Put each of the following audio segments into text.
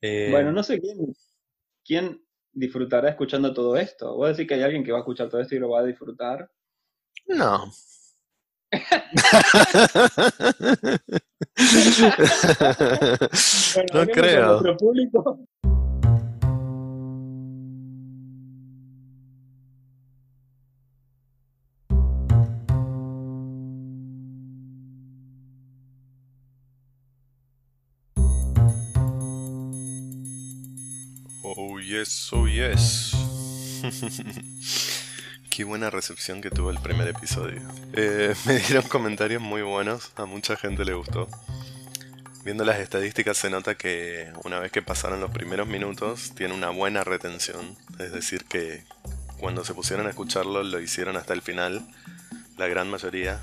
Eh, Bueno, no sé quién, quién disfrutará escuchando todo esto. Voy a decir que hay alguien que va a escuchar todo esto y lo va a disfrutar. No. Bueno, No creo. nuestro público. Yes, oh yes. Qué buena recepción que tuvo el primer episodio. Eh, me dieron comentarios muy buenos, a mucha gente le gustó. Viendo las estadísticas se nota que una vez que pasaron los primeros minutos tiene una buena retención. Es decir, que cuando se pusieron a escucharlo lo hicieron hasta el final. La gran mayoría,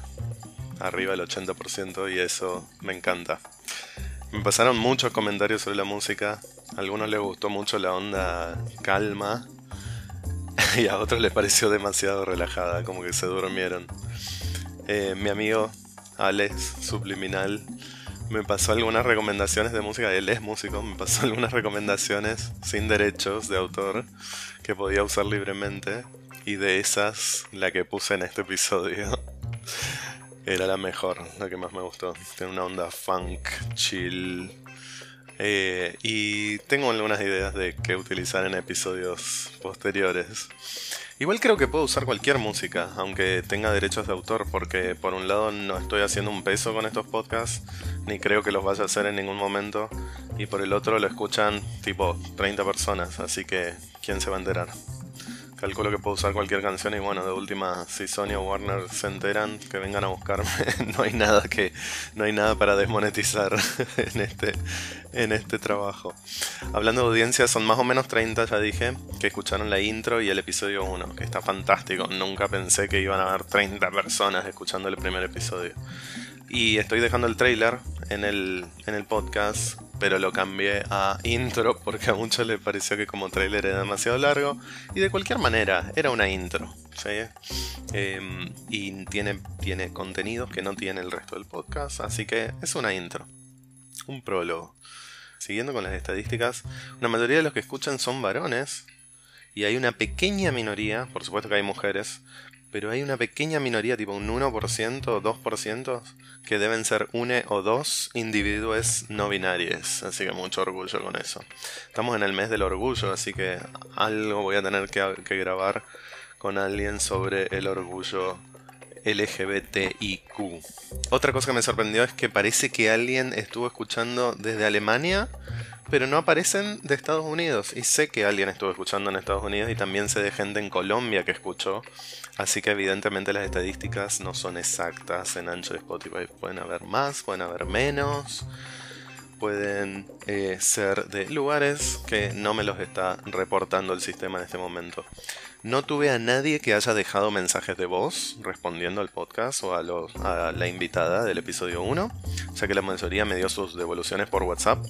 arriba del 80% y eso me encanta. Me pasaron muchos comentarios sobre la música. Algunos les gustó mucho la onda calma. Y a otros les pareció demasiado relajada, como que se durmieron. Eh, mi amigo Alex Subliminal me pasó algunas recomendaciones de música. Él es músico, me pasó algunas recomendaciones sin derechos de autor que podía usar libremente. Y de esas, la que puse en este episodio era la mejor, la que más me gustó. Tiene una onda funk, chill. Eh, y tengo algunas ideas de qué utilizar en episodios posteriores. Igual creo que puedo usar cualquier música, aunque tenga derechos de autor, porque por un lado no estoy haciendo un peso con estos podcasts, ni creo que los vaya a hacer en ningún momento, y por el otro lo escuchan tipo 30 personas, así que ¿quién se va a enterar? Calculo que puedo usar cualquier canción y bueno, de última, si Sony o Warner se enteran, que vengan a buscarme. no hay nada que, no hay nada para desmonetizar en este, en este trabajo. Hablando de audiencia, son más o menos 30, ya dije, que escucharon la intro y el episodio 1, que está fantástico. Nunca pensé que iban a haber 30 personas escuchando el primer episodio. Y estoy dejando el trailer en el, en el podcast, pero lo cambié a intro porque a muchos les pareció que como trailer era demasiado largo. Y de cualquier manera, era una intro. ¿sí? Em, y tiene, tiene contenidos que no tiene el resto del podcast, así que es una intro. Un prólogo. Siguiendo con las estadísticas, una mayoría de los que escuchan son varones. Y hay una pequeña minoría, por supuesto que hay mujeres, pero hay una pequeña minoría, tipo un 1% o 2%, que deben ser une o dos individuos no binarios. Así que mucho orgullo con eso. Estamos en el mes del orgullo, así que algo voy a tener que, que grabar con alguien sobre el orgullo LGBTIQ. Otra cosa que me sorprendió es que parece que alguien estuvo escuchando desde Alemania, pero no aparecen de Estados Unidos. Y sé que alguien estuvo escuchando en Estados Unidos y también sé de gente en Colombia que escuchó. Así que evidentemente las estadísticas no son exactas en ancho de Spotify. Pueden haber más, pueden haber menos. Pueden eh, ser de lugares que no me los está reportando el sistema en este momento. No tuve a nadie que haya dejado mensajes de voz respondiendo al podcast o a, los, a la invitada del episodio 1, ya que la mayoría me dio sus devoluciones por WhatsApp.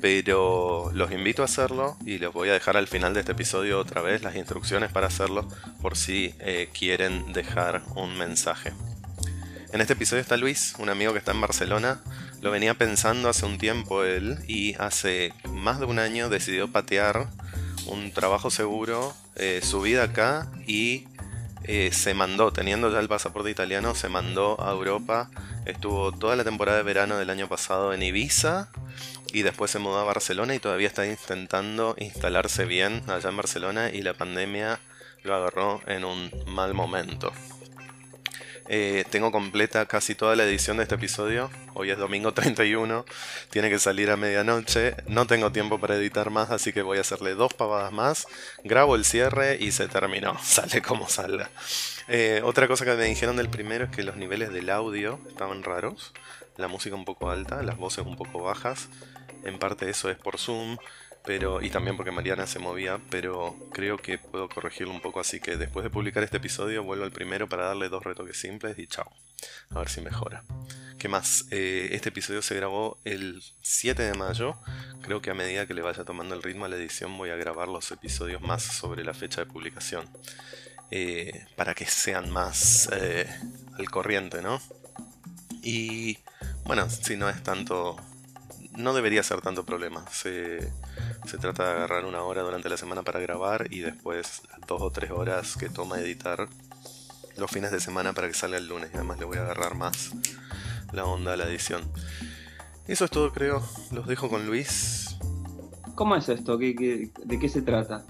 Pero los invito a hacerlo y les voy a dejar al final de este episodio otra vez las instrucciones para hacerlo por si eh, quieren dejar un mensaje. En este episodio está Luis, un amigo que está en Barcelona. Lo venía pensando hace un tiempo él y hace más de un año decidió patear un trabajo seguro, eh, su vida acá y eh, se mandó, teniendo ya el pasaporte italiano, se mandó a Europa. Estuvo toda la temporada de verano del año pasado en Ibiza y después se mudó a Barcelona y todavía está intentando instalarse bien allá en Barcelona y la pandemia lo agarró en un mal momento. Eh, tengo completa casi toda la edición de este episodio. Hoy es domingo 31. Tiene que salir a medianoche. No tengo tiempo para editar más, así que voy a hacerle dos pavadas más. Grabo el cierre y se terminó. Sale como salga. Eh, otra cosa que me dijeron del primero es que los niveles del audio estaban raros. La música un poco alta, las voces un poco bajas. En parte eso es por Zoom pero y también porque Mariana se movía, pero creo que puedo corregirlo un poco, así que después de publicar este episodio vuelvo al primero para darle dos retoques simples y chao. A ver si mejora. ¿Qué más? Eh, este episodio se grabó el 7 de mayo. Creo que a medida que le vaya tomando el ritmo a la edición voy a grabar los episodios más sobre la fecha de publicación. Eh, para que sean más eh, al corriente, ¿no? Y bueno, si no es tanto no debería ser tanto problema. Se, se trata de agarrar una hora durante la semana para grabar y después dos o tres horas que toma editar los fines de semana para que salga el lunes. Y además le voy a agarrar más la onda a la edición. Eso es todo, creo. Los dejo con Luis. ¿Cómo es esto? ¿Qué, qué- de qué se trata?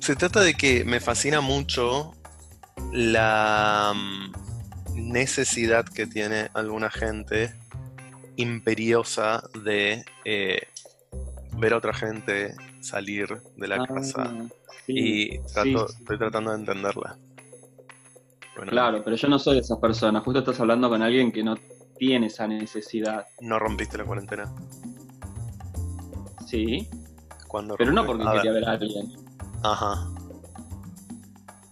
Se trata de que me fascina mucho la mm, necesidad que tiene alguna gente imperiosa de eh, ver a otra gente salir de la Ah, casa. sí, Y trato- sí, sí. estoy tratando de entenderla. Bueno, Claro, pero yo no soy de esas personas. Justo estás hablando con alguien que no tiene esa necesidad. no rompiste la cuarentena. Sí, ¿Cuándo pero no porque A quería ver, ver a alguien. Ajá.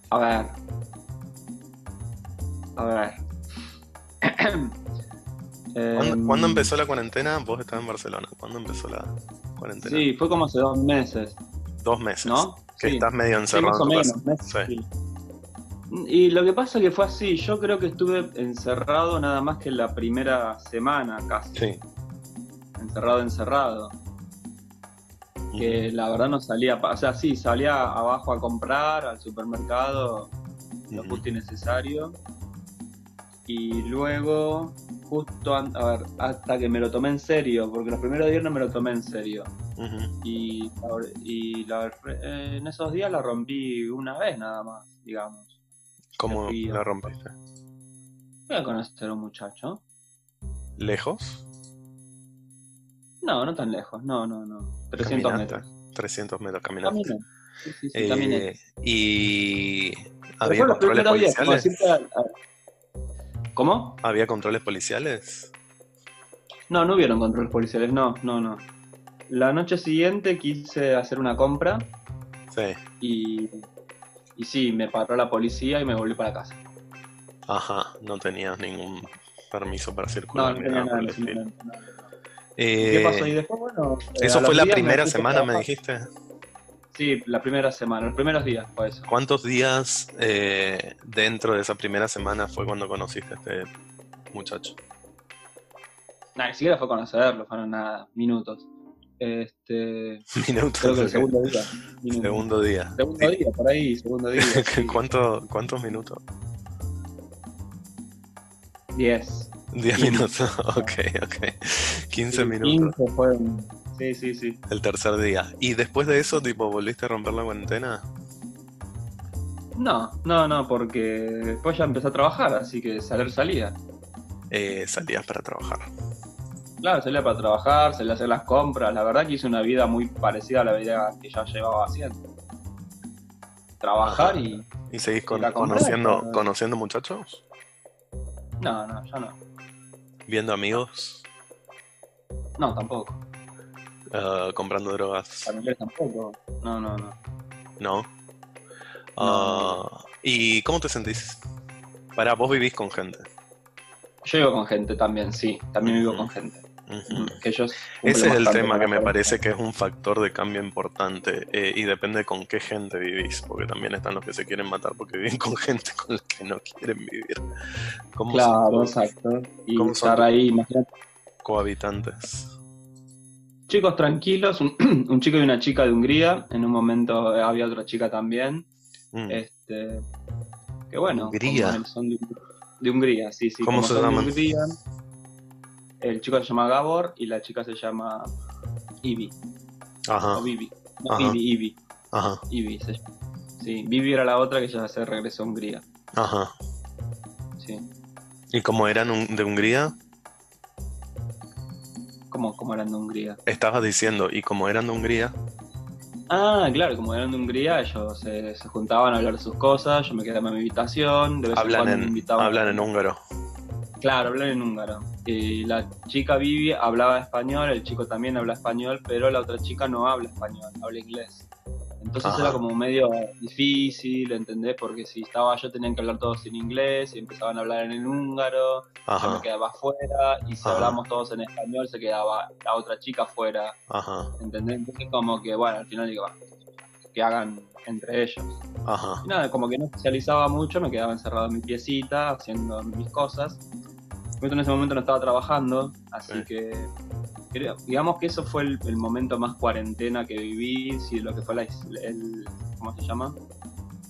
A ver. A ver. ¿Cuándo, Em, cuándo empezó la cuarentena? Vos estabas en Barcelona. ¿Cuándo empezó la cuarentena? Sí, fue como hace dos meses, Dos meses. ¿no? Que Sí. estás medio Sí, encerrado más en o menos. meses, Sí. sí. Y lo que pasa es que fue así. Yo creo que estuve encerrado nada más que la primera semana casi. Sí. Encerrado, encerrado. Que la verdad no salía. O sea, sí, salía abajo a comprar al supermercado lo justo y necesario. Y luego, justo, a ver, hasta que me lo tomé en serio, porque los primeros días no me lo tomé en serio. Y, y la- eh, en esos días la rompí una vez nada más, digamos. ¿Cómo la rompiste? Voy a conocer a un muchacho. ¿Lejos? No, no tan lejos, no, no, no. 300 Caminaste. metros. 300 metros. Caminé. Sí, sí, sí, Eh, y había controles días, ¿Cómo? ¿Había controles policiales? No, no hubieron controles policiales, no, no, no. La noche siguiente quise hacer una compra Sí. y, y sí, me paró la policía y me volví para casa. Ajá, no tenías ningún permiso para circular no tenía nada nada no. Eh, ¿Qué pasó? Y después, bueno... eh, ¿Eso fue la primera semana, me dijiste? Sí, la primera semana, los primeros días fue eso. ¿Cuántos días eh, dentro de esa primera semana fue cuando conociste a este muchacho? Nah, ni siquiera fue conocerlo, fueron nada, minutos. Este, Minutos. creo que el ok. segundo día. minutos. Segundo día. Segundo día, por ahí, segundo día. sí. ¿Cuánto- ¿Cuántos minutos? Diez. 10 Quince. minutos. Ok, ok. 15 Sí, minutos. 15 fueron. Sí, sí, sí. El tercer día. ¿Y después de eso, tipo, volviste a romper la cuarentena? No, no, no, porque después ya empecé a trabajar, así que salir salía. Eh, salías para trabajar. Claro, salía para trabajar, salía a hacer las compras. La verdad que hice una vida muy parecida a la vida que ya llevaba haciendo. Trabajar Ajá. y. ¿Y seguís con- conociendo, pero- conociendo muchachos? No, no, ya no. ¿Viendo amigos? No, tampoco. Eh, ¿Comprando drogas? Familiares tampoco. No, no, no. ¿No? No, Ah, ¿Y cómo te sentís? Para, vos vivís con gente. Yo vivo con gente también, sí. También vivo con gente. Que ellos Ese es el tema que me parece que es un factor de cambio importante eh, y depende con qué gente vivís, porque también están los que se quieren matar porque viven con gente con la que no quieren vivir. ¿Cómo Claro, son exacto. Y ¿Cómo son estar tus- ahí, imagínate. cohabitantes? Chicos tranquilos, un, un chico y una chica de Hungría. En un momento eh, había otra chica también. Mm, Este, que bueno, Hungría. son de, de Hungría, sí, sí. ¿Cómo se son de llaman? Hungría, el chico se llama Gabor y la chica se llama Ivi. Ajá, O Vivi. No, Ajá. Ivi, Ivi. ajá, Ivi se llama. Sí, Vivi era la otra que ya se regresó a Hungría. ajá. Sí. ¿Y cómo eran de Hungría? ¿Cómo, cómo eran de Hungría? Estabas diciendo, ¿y cómo eran de Hungría? Ah, claro, como eran de Hungría, ellos se, se juntaban a hablar de sus cosas, yo me quedaba en mi habitación, de vez en cuando me invitaban. hablan en húngaro. Claro, hablan en húngaro. Y la chica Vivi hablaba español, el chico también habla español, pero la otra chica no habla español, habla inglés. Entonces Ajá. era como medio difícil, ¿entendés? Porque si estaba yo tenían que hablar todos en inglés y empezaban a hablar en el húngaro, yo me quedaba afuera, y si Ajá. hablamos todos en español se quedaba la otra chica afuera, ¿entendés? Entonces como que, bueno, al final digo, "Bah, que hagan entre ellos. ajá. Y nada, como que no socializaba mucho, me quedaba encerrado en mi piecita, haciendo mis cosas. Justo en ese momento no estaba trabajando, así Sí. que digamos que eso fue el, momento más cuarentena que viví, si lo que fue el, ¿cómo se llama?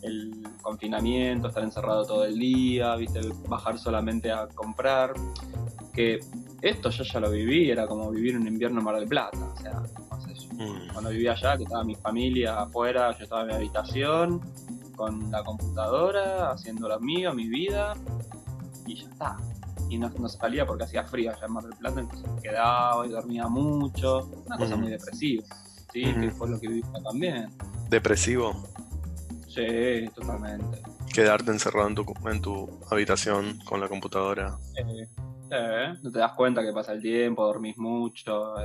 El confinamiento, estar encerrado todo el día, viste, bajar solamente a comprar, que esto yo ya lo viví, era como vivir un invierno en Mar del Plata, o sea, no sé, mm. cuando vivía allá, que estaba mi familia afuera, yo estaba en mi habitación, con la computadora, haciendo lo mío, mi vida, y ya está y no, salía porque hacía frío allá en Mar del Plata, entonces me quedaba y dormía mucho, una cosa muy depresiva, ¿sí? Que fue lo que viví también. ¿Depresivo? Sí, totalmente. Quedarte encerrado en tu, en tu habitación con la computadora. Eh, no te das cuenta que pasa el tiempo, dormís mucho,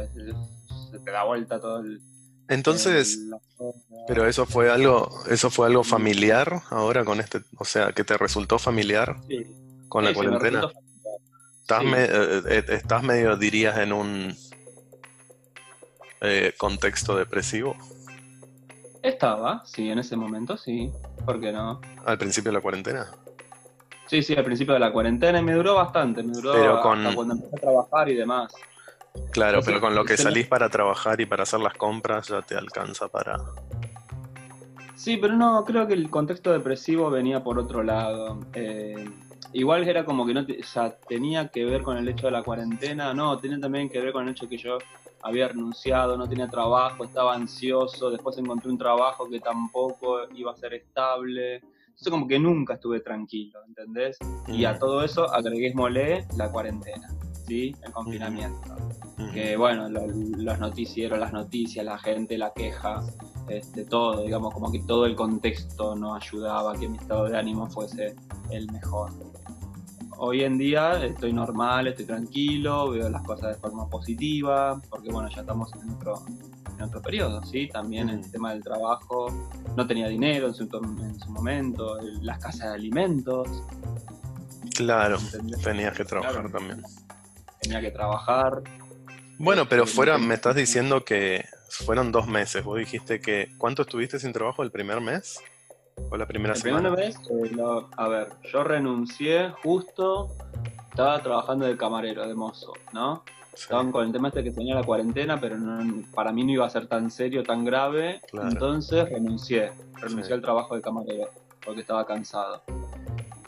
se te da vuelta todo el... Entonces, pero eso fue algo, eso fue algo familiar ahora con este, o sea, que te resultó familiar con la cuarentena. Estás, eh, eh, estás medio, dirías, en un eh, contexto depresivo. Estaba, sí, en ese momento sí. ¿Por qué no? ¿Al principio de la cuarentena? Sí, sí, al principio de la cuarentena y me duró bastante, me duró pero con... cuando empecé a trabajar y demás. Claro, pero con lo que salís para trabajar y para hacer las compras ya te alcanza para... Sí, pero no, creo que el contexto depresivo venía por otro lado. Eh, igual era como que no tenía que ver con el hecho de la cuarentena, no, tenía también que ver con el hecho que yo había renunciado, no tenía trabajo, estaba ansioso, después encontré un trabajo que tampoco iba a ser estable. Entonces como que nunca estuve tranquilo, ¿entendés? Y a mm. todo eso agreguémosle la cuarentena, ¿sí? El confinamiento. Que bueno, los noticieros, las noticias, la gente, la queja, este, todo, digamos, como que todo el contexto no ayudaba a que mi estado de ánimo fuese el mejor hoy en día estoy normal, estoy tranquilo, veo las cosas de forma positiva, porque bueno, ya estamos en otro, en otro periodo, ¿sí? También el tema del trabajo, no tenía dinero en su, en su momento, las casas de alimentos. Claro, tenías que trabajar también. Tenía que trabajar. Bueno, pero este, fuera, me estás diciendo que fueron dos meses. Vos dijiste que, ¿cuánto estuviste sin trabajo el primer mes? ¿O la primera semana? vez, eh, a ver, yo renuncié justo, estaba trabajando de camarero, de mozo, ¿no? Estaban con el tema este que tenía la cuarentena, pero para mí no iba a ser tan serio, tan grave. Entonces renuncié, renuncié al trabajo de camarero, porque estaba cansado.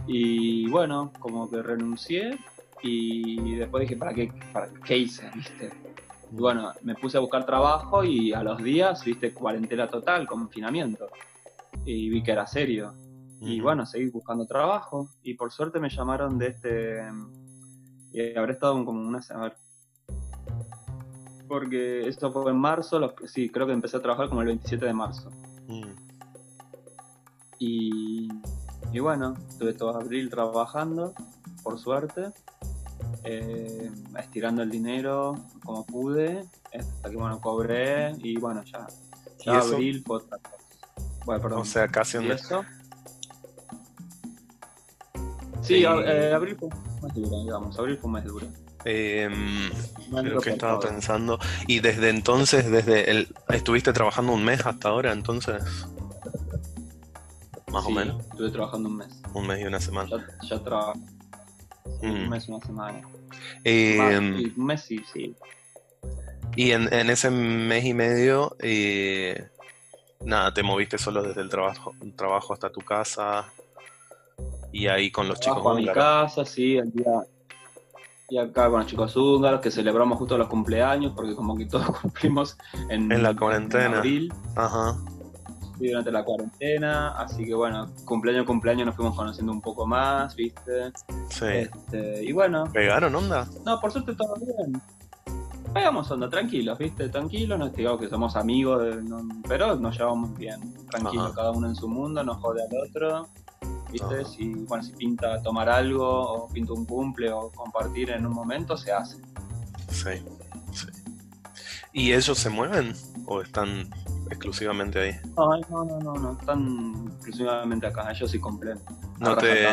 Y bueno, como que renuncié y después dije, ¿para qué, para qué hice? ¿Viste? Y bueno, me puse a buscar trabajo y a los días, viste, cuarentena total, confinamiento y vi que era serio. Y bueno, seguí buscando trabajo y por suerte me llamaron de este... Y habré estado como una semana... Porque esto fue en marzo, sí, creo que empecé a trabajar como el 27 de marzo. Mm. Y, y bueno, estuve todo abril trabajando, por suerte, eh, estirando el dinero como pude, hasta que bueno, cobré y bueno, ya, ya abril fue otra bueno, perdón. O sea, casi un mes. Sí, eh, abril fue más duro, digamos. Abril fue más duro. Eh, lo que estaba pensando. Y desde entonces, desde el. ¿Estuviste trabajando un mes hasta ahora entonces? Más o menos. Estuve trabajando un mes. Un mes y una semana. Ya, ya trabajo. Un mm. mes y una semana. Eh, un mes sí, sí. Y en, en, ese mes y medio, eh, nada, te moviste solo desde el trabajo, trabajo hasta tu casa y ahí con los chicos a mi casa, sí, el día y acá con los chicos húngaros que celebramos justo los cumpleaños porque como que todos cumplimos en, la cuarentena. abril. Ajá. Sí, durante la cuarentena, así que bueno, cumpleaños cumpleaños nos fuimos conociendo un poco más, ¿viste? Sí. Este, y bueno. ¿Pegaron onda? No, por suerte todo bien pegamos onda, tranquilos, ¿viste? Tranquilos, no digamos que somos amigos, pero nos llevamos bien, tranquilos, cada uno en su mundo, no jode al otro, ¿viste? Si, bueno, si pinta tomar algo, o pinta un cumple, o compartir en un momento, se hace. Sí, sí. ¿Y ellos se mueven o están exclusivamente ahí? No, no, no, no, están exclusivamente acá, ellos sí cumplen. No te,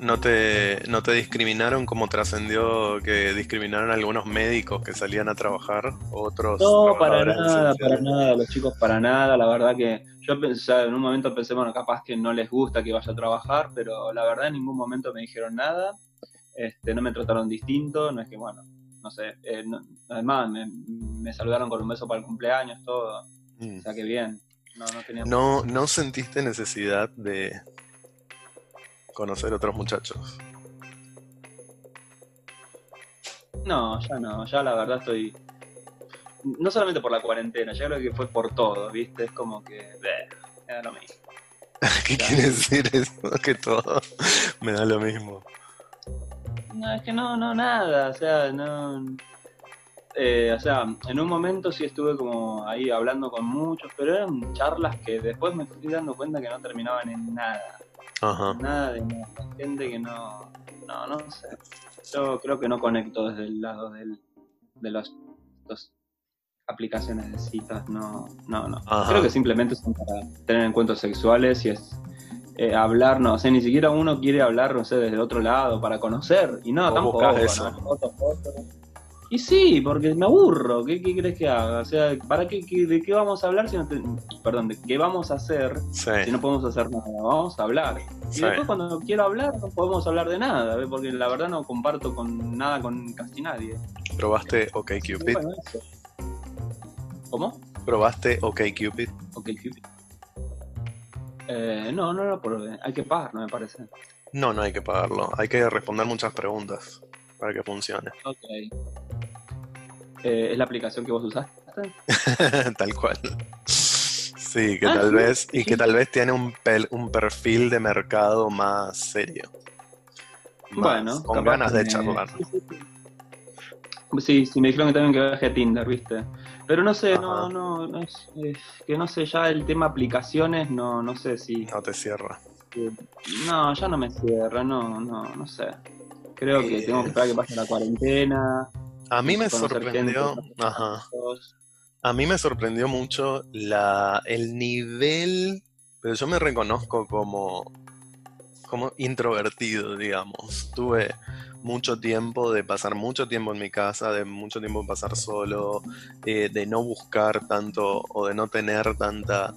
no, te, ¿No te discriminaron como trascendió que discriminaron a algunos médicos que salían a trabajar? Otros no, para nada, para nada, los chicos para nada. La verdad que yo pensé, en un momento pensé, bueno, capaz que no les gusta que vaya a trabajar, pero la verdad en ningún momento me dijeron nada. Este, no me trataron distinto, no es que, bueno, no sé. Eh, además, me, saludaron con un beso para el cumpleaños, todo. Mm. O sea, que bien. No, no, tenía no, no sentiste necesidad de conocer otros muchachos. No, ya no, ya la verdad estoy. No solamente por la cuarentena, ya creo que fue por todo, ¿viste? Es como que. me lo mismo. ¿Qué quiere decir eso? Que todo me da lo mismo. No, es que no, no, nada, o sea, no. Eh, o sea, en un momento sí estuve como ahí hablando con muchos, pero eran charlas que después me fui dando cuenta que no terminaban en nada. Ajá. Nada de. Gente que no. No, no sé. Yo creo que no conecto desde el lado del, de las aplicaciones de citas, no, no, no. Creo que simplemente son para tener encuentros sexuales y es eh, hablar, no sé, ni siquiera uno quiere hablar, no sé, desde otro lado para conocer. Y no, tampoco. Eso? Y sí, porque me aburro. ¿Qué, ¿Qué, crees que haga? O sea, ¿para qué, de qué vamos a hablar si no Perdón, ¿de qué vamos a hacer si no podemos hacer nada? Vamos a hablar. Y después cuando quiero hablar no podemos hablar de nada, porque la verdad no comparto con nada con casi nadie. ¿Probaste OkCupid? ¿Cómo? ¿Probaste OkCupid? OkCupid. Eh, no, no lo probé. Hay que pagar, no me parece. No, no hay que pagarlo. Hay que responder muchas preguntas para que funcione. Ok. Eh, ¿Es la aplicación que vos usaste? tal cual. Sí, que ah, tal vez, y que tal vez tiene un, un perfil de mercado más serio. bueno, con ganas de charlar. Sí, sí, me dijeron que también que bajé Tinder, ¿viste? Pero no sé, no, no, no es, que no sé, ya el tema aplicaciones, no, no sé si... No te cierra. No, ya no me cierra, no, no, no sé. Creo que tengo que esperar que pase la cuarentena. A mí me sorprendió. Ajá. A mí me sorprendió mucho la, el nivel. Pero yo me reconozco como. como introvertido, digamos. Tuve mucho tiempo de pasar mucho tiempo en mi casa, de mucho tiempo pasar solo, eh, de no buscar tanto o de no tener tanta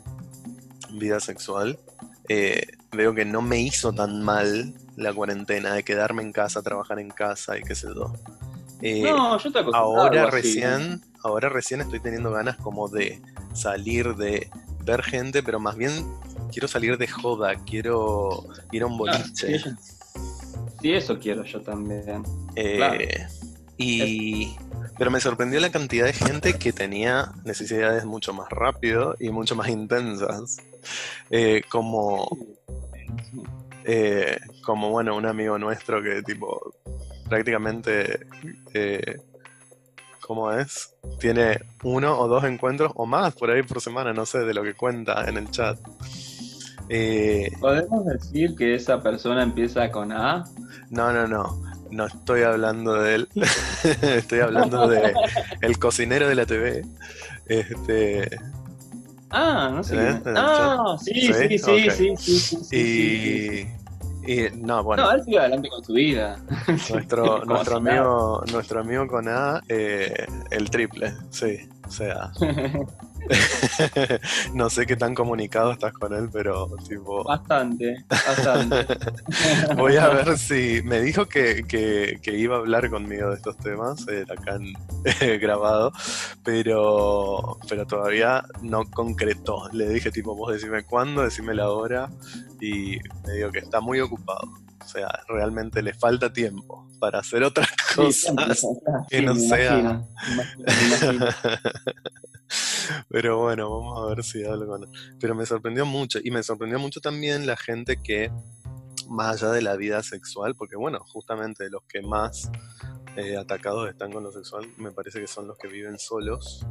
vida sexual. Eh, veo que no me hizo tan mal la cuarentena, de quedarme en casa, trabajar en casa y qué sé yo. Eh, no, yo te Ahora recién, ahora recién estoy teniendo ganas como de salir, de ver gente, pero más bien quiero salir de joda, quiero ir a un ah, boliche. sí, eso quiero yo también. Eh, y... Pero me sorprendió la cantidad de gente que tenía necesidades mucho más rápido y mucho más intensas. Eh, como eh, como bueno, un amigo nuestro que tipo prácticamente, eh, ¿cómo es? Tiene uno o dos encuentros o más por ahí por semana, no sé de lo que cuenta en el chat. Eh, ¿Podemos decir que esa persona empieza con A? No, no, no. No estoy hablando de él. estoy hablando de el cocinero de la TV. Este, Ah, no sé. ¿Eh? Ah, sí, sí, sí, sí, sí, sí, y, no, bueno. No, él sigue adelante con su vida. Nuestro, nuestro amigo, nuestro amigo con A, eh, el triple, sí. O sea. no sé qué tan comunicado estás con él, pero tipo. Bastante, bastante. Voy a ver si. Me dijo que, iba a hablar conmigo de estos temas, eh, acá en, grabado, pero, pero todavía no concretó. Le dije, tipo, vos decime cuándo, decime la hora, y me dijo que está muy ocupado. O sea, realmente le falta tiempo para hacer otras cosas que no sea. Pero bueno, vamos a ver si hablo con. Pero me sorprendió mucho. Y me sorprendió mucho también la gente que, más allá de la vida sexual, porque bueno, justamente los que más eh, atacados están con lo sexual, me parece que son los que viven solos.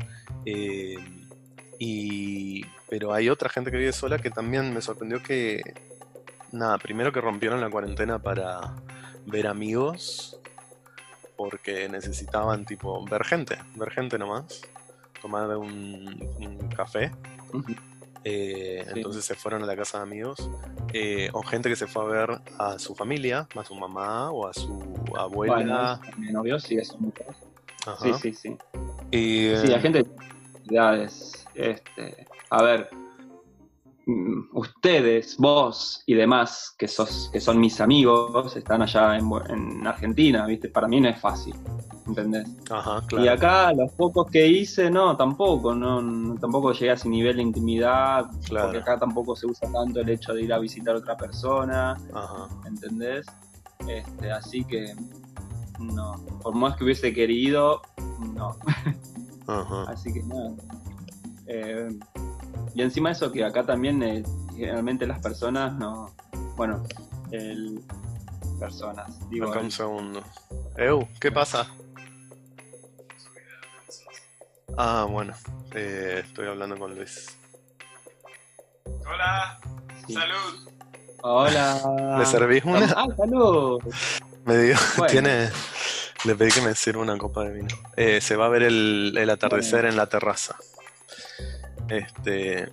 Eh, y. Pero hay otra gente que vive sola que también me sorprendió que. Nada, primero que rompieron la cuarentena para ver amigos. Porque necesitaban, tipo, ver gente, ver gente nomás tomar un, café. Eh, entonces se fueron a la casa de amigos. Eh, o gente que se fue a ver a su familia, a su mamá o a su abuela. mi novio sí, eso Sí, sí, sí. Y, sí, la gente. Este, a ver, ustedes, vos y demás, que, sos, que son mis amigos, están allá en, Argentina, ¿viste? Para mí no es fácil, ¿entendés? Ajá, Y claro. acá los pocos que hice, no, tampoco, no, no- tampoco llegué a ese nivel de intimidad, Claro. porque acá tampoco se usa tanto el hecho de ir a visitar a otra persona, Ajá. ¿entendés? Este, así que, no, por más que hubiese querido, no. Ajá. Así que nada. Eh, y encima eso que acá también eh, generalmente las personas no. Bueno, el, personas. Digo, Acá un segundo. Eu, ¿qué pasa? Ah, bueno. eh, estoy hablando con Luis. Hola, sí. salud. Hola. ¿Me servís una? Ah, salud. Me dio, Bueno. tiene. Le pedí que me sirva una copa de vino. Eh, se va a ver el, el atardecer en la terraza. Este.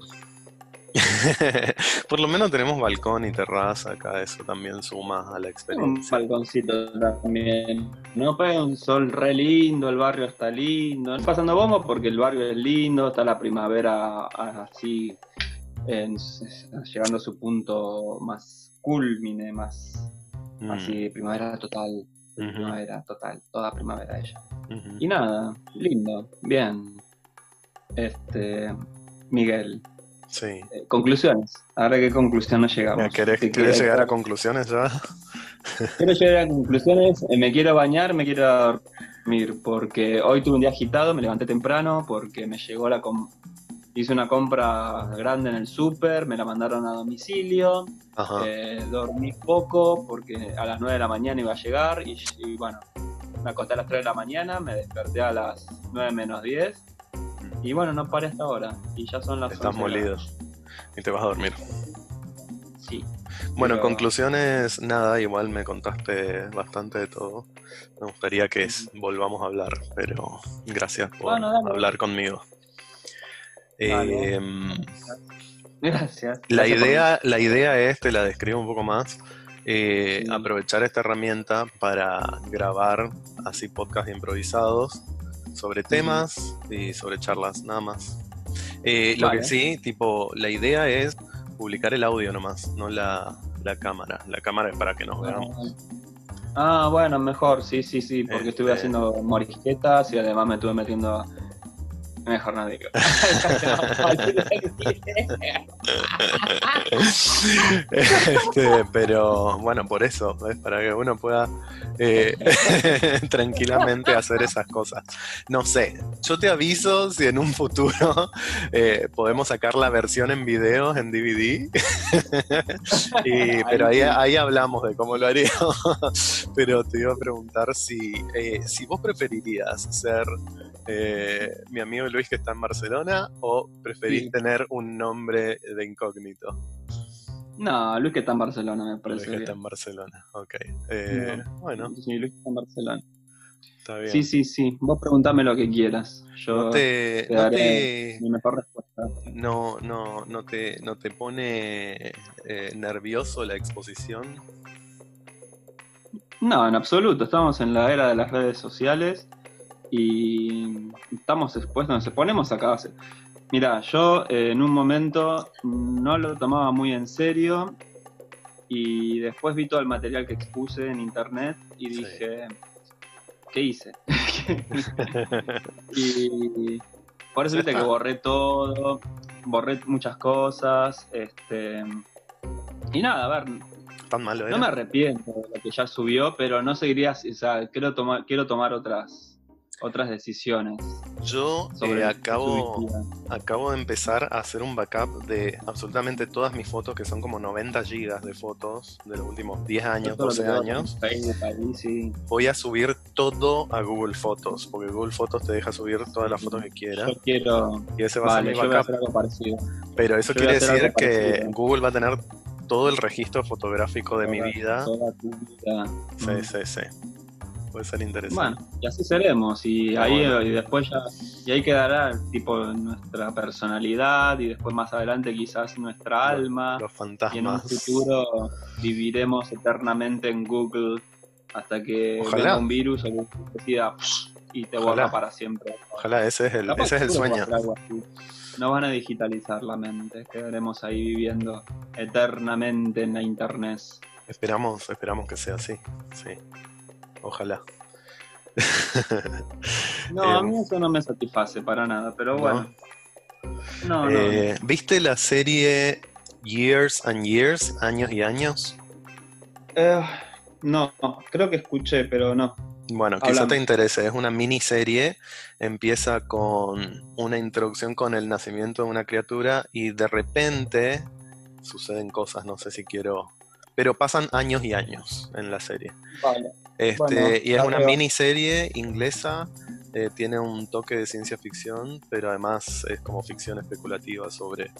Por lo menos tenemos balcón y terraza acá, eso también suma a la Un experiencia. balconcito también. No pega un sol re lindo, el barrio está lindo. No pasando bombo porque el barrio es lindo, está la primavera así en- llegando a su punto más culmine, más Mm, así, primavera total. Primavera total, toda primavera ella. Y nada, lindo, bien. Este, Miguel, Sí. eh, conclusiones. Ahora qué conclusión nos llegamos. ¿Querés, querés que- llegar a conclusiones ya? Quiero llegar a conclusiones, eh, me quiero bañar, me quiero dormir, porque hoy tuve un día agitado, me levanté temprano, porque me llegó la... com- Hice una compra grande en el súper, me la mandaron a domicilio, eh, dormí poco porque a las 9 de la mañana iba a llegar y, y bueno, me acosté a las 3 de la mañana, me desperté a las 9 menos 10 y bueno, no paré hasta ahora y ya son las Estás 11 de la molido. Y te vas a dormir. Sí. Bueno, Pero- conclusiones, nada, igual me contaste bastante de todo. Me gustaría que volvamos a hablar, pero gracias por Bueno, hablar conmigo. Em, Gracias. la, Gracias idea, la idea es, te la describo un poco más, eh, Sí. aprovechar esta herramienta para grabar así podcast improvisados sobre temas y sobre charlas, nada más. Eh, Lo que sí, tipo, la idea es publicar el audio nomás, no la, la cámara. La cámara es para que nos veamos. Ah, bueno, mejor, sí, sí, sí, porque estuve Este- haciendo morisquetas y además me estuve metiendo. Mejor no digo. Este, pero bueno, por eso, ¿ves? para que uno pueda eh, tranquilamente hacer esas cosas. No sé, yo te aviso si en un futuro eh, podemos sacar la versión en video, en DVD, y, pero ahí, ahí hablamos de cómo lo haríamos. pero te iba a preguntar si, eh, si vos preferirías ser eh, mi amigo Luis que está en Barcelona o preferís Sí. tener un nombre de incógnito. No, Luis que está en Barcelona, me Luis parece. que está en Barcelona, ok. Eh, Bueno, Sí, Luis que está en Barcelona. está bien. Sí, sí, sí. Vos preguntame lo que quieras. Yo no te, te no daré te, mi mejor respuesta. no, no, no te, no te pone eh, nervioso la exposición. No, en absoluto. Estamos en la era de las redes sociales y estamos expuestos, nos ponemos acá. Mira, yo eh, en un momento no lo tomaba muy en serio y después vi todo el material que expuse en internet y Sí. dije, ¿qué hice? y por eso viste que borré todo, borré muchas cosas, este y nada, a ver, Tan malo no me arrepiento de lo que ya subió, pero no seguiría, o sea, quiero tomar, quiero tomar otras, otras decisiones Yo sobre eh, acabo, acabo de empezar a hacer un backup de absolutamente todas mis fotos, que son como 90 gigas de fotos de los últimos 10 años, Todo lo que 12 tengo años. ahí, sí. Voy a subir todo a Google Fotos, porque Google Fotos te deja subir todas las fotos que quieras. Yo quiero, Y ese va a ser mi backup. Pero eso yo quiere decir que. Google va a tener todo el registro fotográfico de mi vida. Toda tu vida. Sí, Mm. sí, sí. Puede ser interesante. Bueno, y así seremos, y Ah, ahí bueno. y después ya, y ahí quedará tipo nuestra personalidad, y después más adelante quizás nuestra alma. Los Y en un fantasmas. futuro viviremos eternamente en Google hasta que Ojalá. venga un virus o que decida y te borra para siempre. Ojalá ese es el, Capaz ese es el sueño. no van a digitalizar la mente. Quedaremos ahí viviendo eternamente en la internet. Esperamos, esperamos que sea así. Sí. Ojalá. no, a mí eso no me satisface para nada, pero bueno. No, no, eh, ¿Viste la serie Years and Years, años y años? Eh, no, creo que escuché, pero no. Bueno, quizá te interese, es una miniserie, empieza con una introducción con el nacimiento de una criatura y de repente suceden cosas, no sé si quiero, pero pasan años y años en la serie. Vale. Este, y es una miniserie inglesa, eh, tiene un toque de ciencia ficción, pero además es como ficción especulativa sobre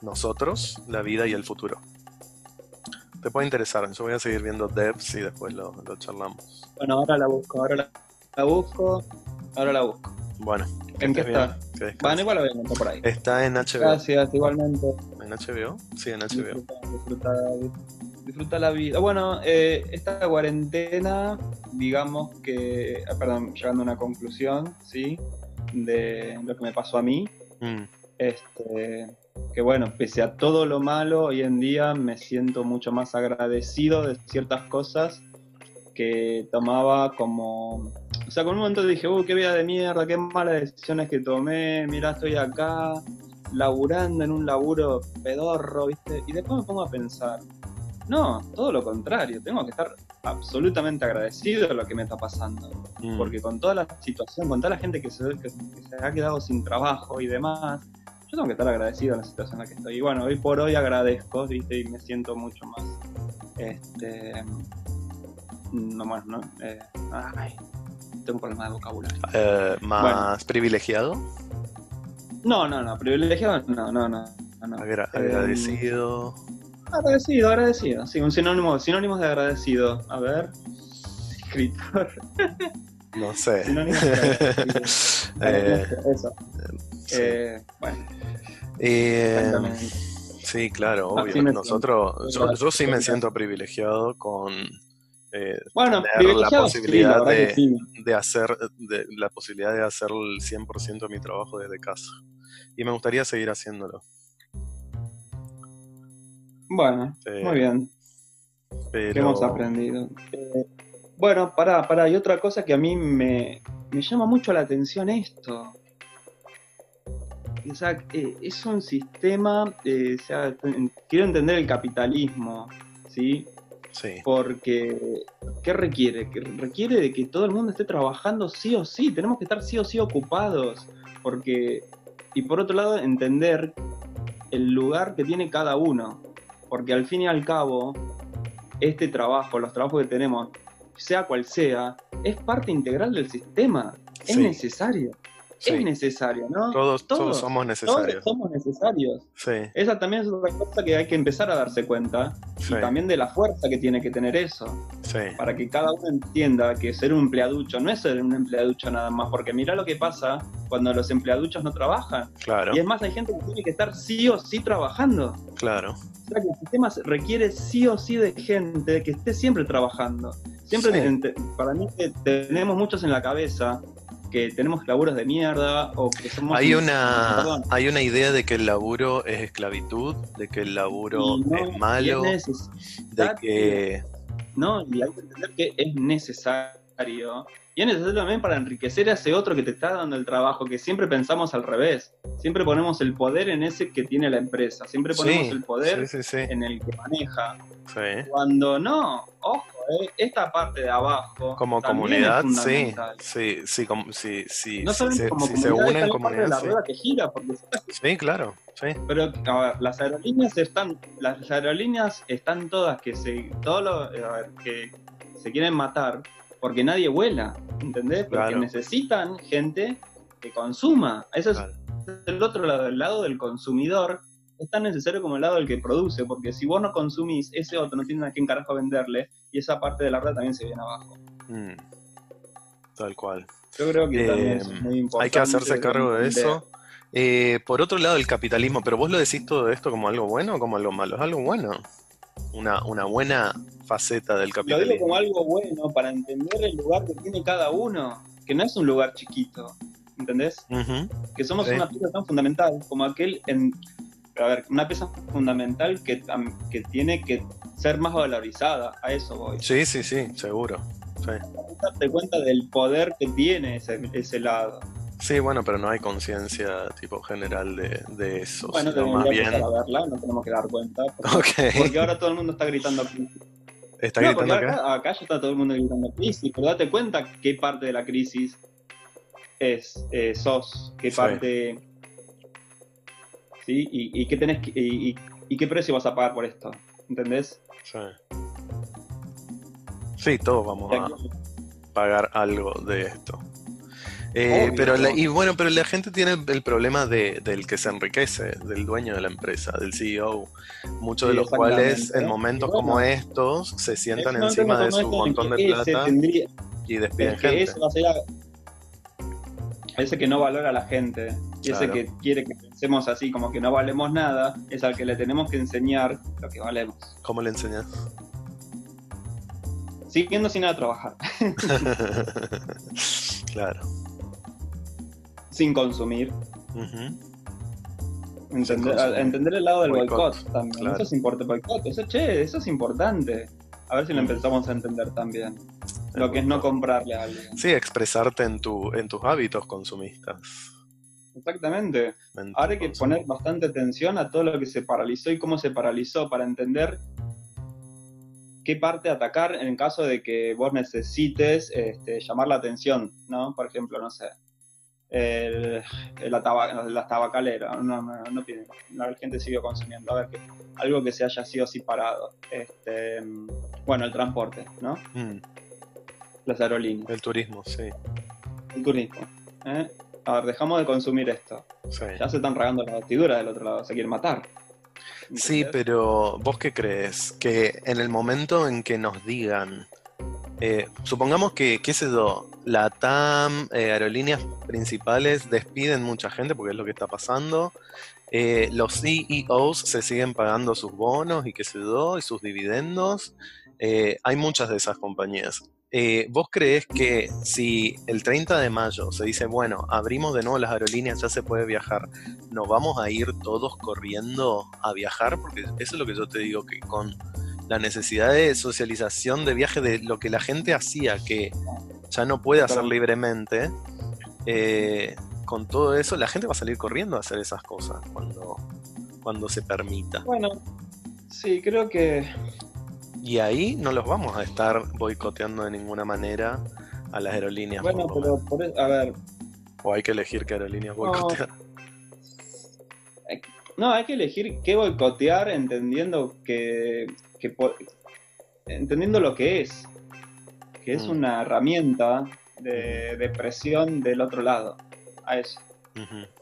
nosotros, la vida y el futuro. Te puede interesar, yo voy a seguir viendo Devs y después lo, charlamos. Bueno, ahora la busco, ahora la, busco, ahora la busco. Bueno, ¿en qué está? Bueno, igual encontrar por ahí. Está en HBO. Gracias, igualmente. ¿En HBO? Sí, en HBO. Disfruta, disfruta, la vida. Bueno, eh, esta cuarentena, digamos que, ah, perdón, llegando a una conclusión, ¿sí? De lo que me pasó a mí. Mm. Este que bueno, pese a todo lo malo, hoy en día me siento mucho más agradecido de ciertas cosas que tomaba como... O sea, con un momento dije, uy, qué vida de mierda, qué malas decisiones que tomé, mira, estoy acá laburando en un laburo pedorro, ¿viste? Y después me pongo a pensar, no, todo lo contrario, tengo que estar absolutamente agradecido de lo que me está pasando. Mm. Porque con toda la situación, con toda la gente que se, que se ha quedado sin trabajo y demás, yo tengo que estar agradecido en la situación en la que estoy. Y bueno, hoy por hoy agradezco, ¿viste? Y me siento mucho más. Este. No más, ¿no? Eh, ay, tengo un problema de vocabulario. Eh, ¿Más privilegiado? No, no, no, privilegiado no, no, no. agradecido. agradecido, agradecido. Sí, un sinónimo, sinónimos de agradecido. A ver. Escritor. No sé. Sinónimos de agradecido. eh, Eso. Eh, bueno. Eh, sí, claro, obvio. Nosotros, yo, sí me siento privilegiado con eh, bueno, la posibilidad de, hacer de, la posibilidad de hacer el 100% de mi trabajo desde casa. Y me gustaría seguir haciéndolo. Bueno, muy bien. ¿Qué hemos aprendido? bueno, para para y otra cosa que a mí me, me llama mucho la atención esto eh, es un sistema, eh, quiero entender el capitalismo, ¿sí? Sí. Porque, ¿qué requiere? Que requiere de que todo el mundo esté trabajando sí o sí, tenemos que estar sí o sí ocupados, porque, y por otro lado, entender el lugar que tiene cada uno, porque al fin y al cabo, este trabajo, los trabajos que tenemos, sea cual sea, es parte integral del sistema, es necesario es necesario, ¿no? Todos, todos, somos necesarios. Todos somos necesarios. Sí. Esa también es otra cosa que hay que empezar a darse cuenta. Y también de la fuerza que tiene que tener eso. Sí. Para que cada uno entienda que ser un empleaducho no es ser un empleaducho nada más. Porque mira lo que pasa cuando los empleaduchos no trabajan. Claro. Y es más, hay gente que tiene que estar sí o sí trabajando. Claro. O sea que el sistema requiere sí o sí de gente que esté siempre trabajando. Siempre, para mí, tenemos muchos en la cabeza que tenemos laburos de mierda o que somos... Hay una, hay una idea de que el laburo es esclavitud, de que el laburo es malo, de que... No, y hay que entender que es necesario y es necesario también para enriquecer a ese otro que te está dando el trabajo, que siempre pensamos al revés. Siempre ponemos el poder en ese que tiene la empresa. Siempre ponemos el poder en el que maneja. Cuando no, ojo, eh, esta parte de abajo. Como comunidad, sí. Sí, sí, como, sí, sí. No si se, como si se unen en comunidad. la rueda que gira, porque... Sí, claro. Sí. Pero a ver, las aerolíneas están, las aerolíneas están todas que se, todo lo, a ver, que se quieren matar porque nadie vuela, ¿entendés? Porque necesitan gente que consuma. Eso es el otro lado, el lado del consumidor. Es tan necesario como el lado del que produce, porque si vos no consumís, ese otro no tiene a quién carajo venderle, y esa parte de la red también se viene abajo. Mm. Tal cual. Yo creo que también es eh, muy importante. Hay que hacerse cargo de eso. Eh, por otro lado, el capitalismo, pero vos lo decís todo esto como algo bueno o como algo malo, es algo bueno una, una buena faceta del capitalismo. Lo digo como algo bueno para entender el lugar que tiene cada uno, que no es un lugar chiquito. ¿entendés? Que somos Sí. una pieza tan fundamental como aquel en... A ver, una pieza fundamental que, que tiene que ser más valorizada, a eso voy. Sí, sí, sí, seguro. Sí. Darte cuenta del poder que tiene ese, ese lado. Sí, bueno, pero no hay conciencia tipo general de, de eso, Bueno, tenemos más que bien. empezar a verla, no tenemos que dar cuenta. Porque, ahora todo el mundo está gritando crisis. ¿Está No, gritando acá? acá, acá ya está todo el mundo gritando crisis, pero date cuenta qué parte de la crisis es eh, sos, qué Sí. parte. ¿Sí? Y, y qué tenés que- y, y- y qué precio vas a pagar por esto. ¿Entendés? Sí. Sí, todos vamos a pagar algo de esto. Eh, pero la- y bueno, pero la gente tiene el, problema de, del que se enriquece, del dueño de la empresa, del CEO, muchos de Sí, los cuales en momentos bueno, como estos se sientan encima de su montón de plata tendría- y despiden gente. ese va a ser la- ese que no valora a la gente y ese que quiere que pensemos así como que no valemos nada es al que le tenemos que enseñar lo que valemos. ¿Cómo le enseñas? siguiendo sin nada trabajar. Claro. sin consumir. Entender, a- el lado del Boicot, también. claro. eso es importante boicot eso che eso es importante. A ver si lo empezamos a entender también lo que es no comprarle a alguien Sí, expresarte en, tu, en tus hábitos consumistas. exactamente Ahora hay que poner bastante atención a todo lo que se paralizó y cómo se paralizó para entender qué parte atacar en caso de que vos necesites este, llamar la atención, ¿no? Por ejemplo, no sé, el, el- la taba- las tabacaleras, no, no, no la gente sigue consumiendo, a ver, que, algo que se haya sido así parado. Este, bueno, el transporte, ¿no? Mm, Las aerolíneas, el turismo, sí. el turismo. ¿eh? A ver, dejamos de consumir esto. sí. Ya se están regando las vestiduras del otro lado, se quieren matar. Sí, pero ¿vos qué crees? Que en el momento en que nos digan, eh, supongamos que, qué sé yo, la TAM, eh, aerolíneas principales despiden mucha gente porque es lo que está pasando, eh, los CEOs se siguen pagando sus bonos y qué sé yo, y sus dividendos, hay muchas de esas compañías. Eh, ¿Vos crees que si el 30 de mayo se dice, bueno, abrimos de nuevo las aerolíneas, ya se puede viajar, ¿nos vamos a ir todos corriendo a viajar? Porque eso es lo que yo te digo, que con la necesidad de socialización de viaje, de lo que la gente hacía, que ya no puede hacer libremente, eh, con todo eso, la gente va a salir corriendo a hacer esas cosas cuando, cuando se permita. Bueno, sí, creo que Y ahí no los vamos a estar boicoteando de ninguna manera a las aerolíneas. Bueno, por pero por e- a ver, O hay que elegir qué aerolíneas boicotear. no, hay que elegir qué boicotear entendiendo que, que entendiendo lo que es, que es Mm. una herramienta de, de presión del otro lado, a eso. Por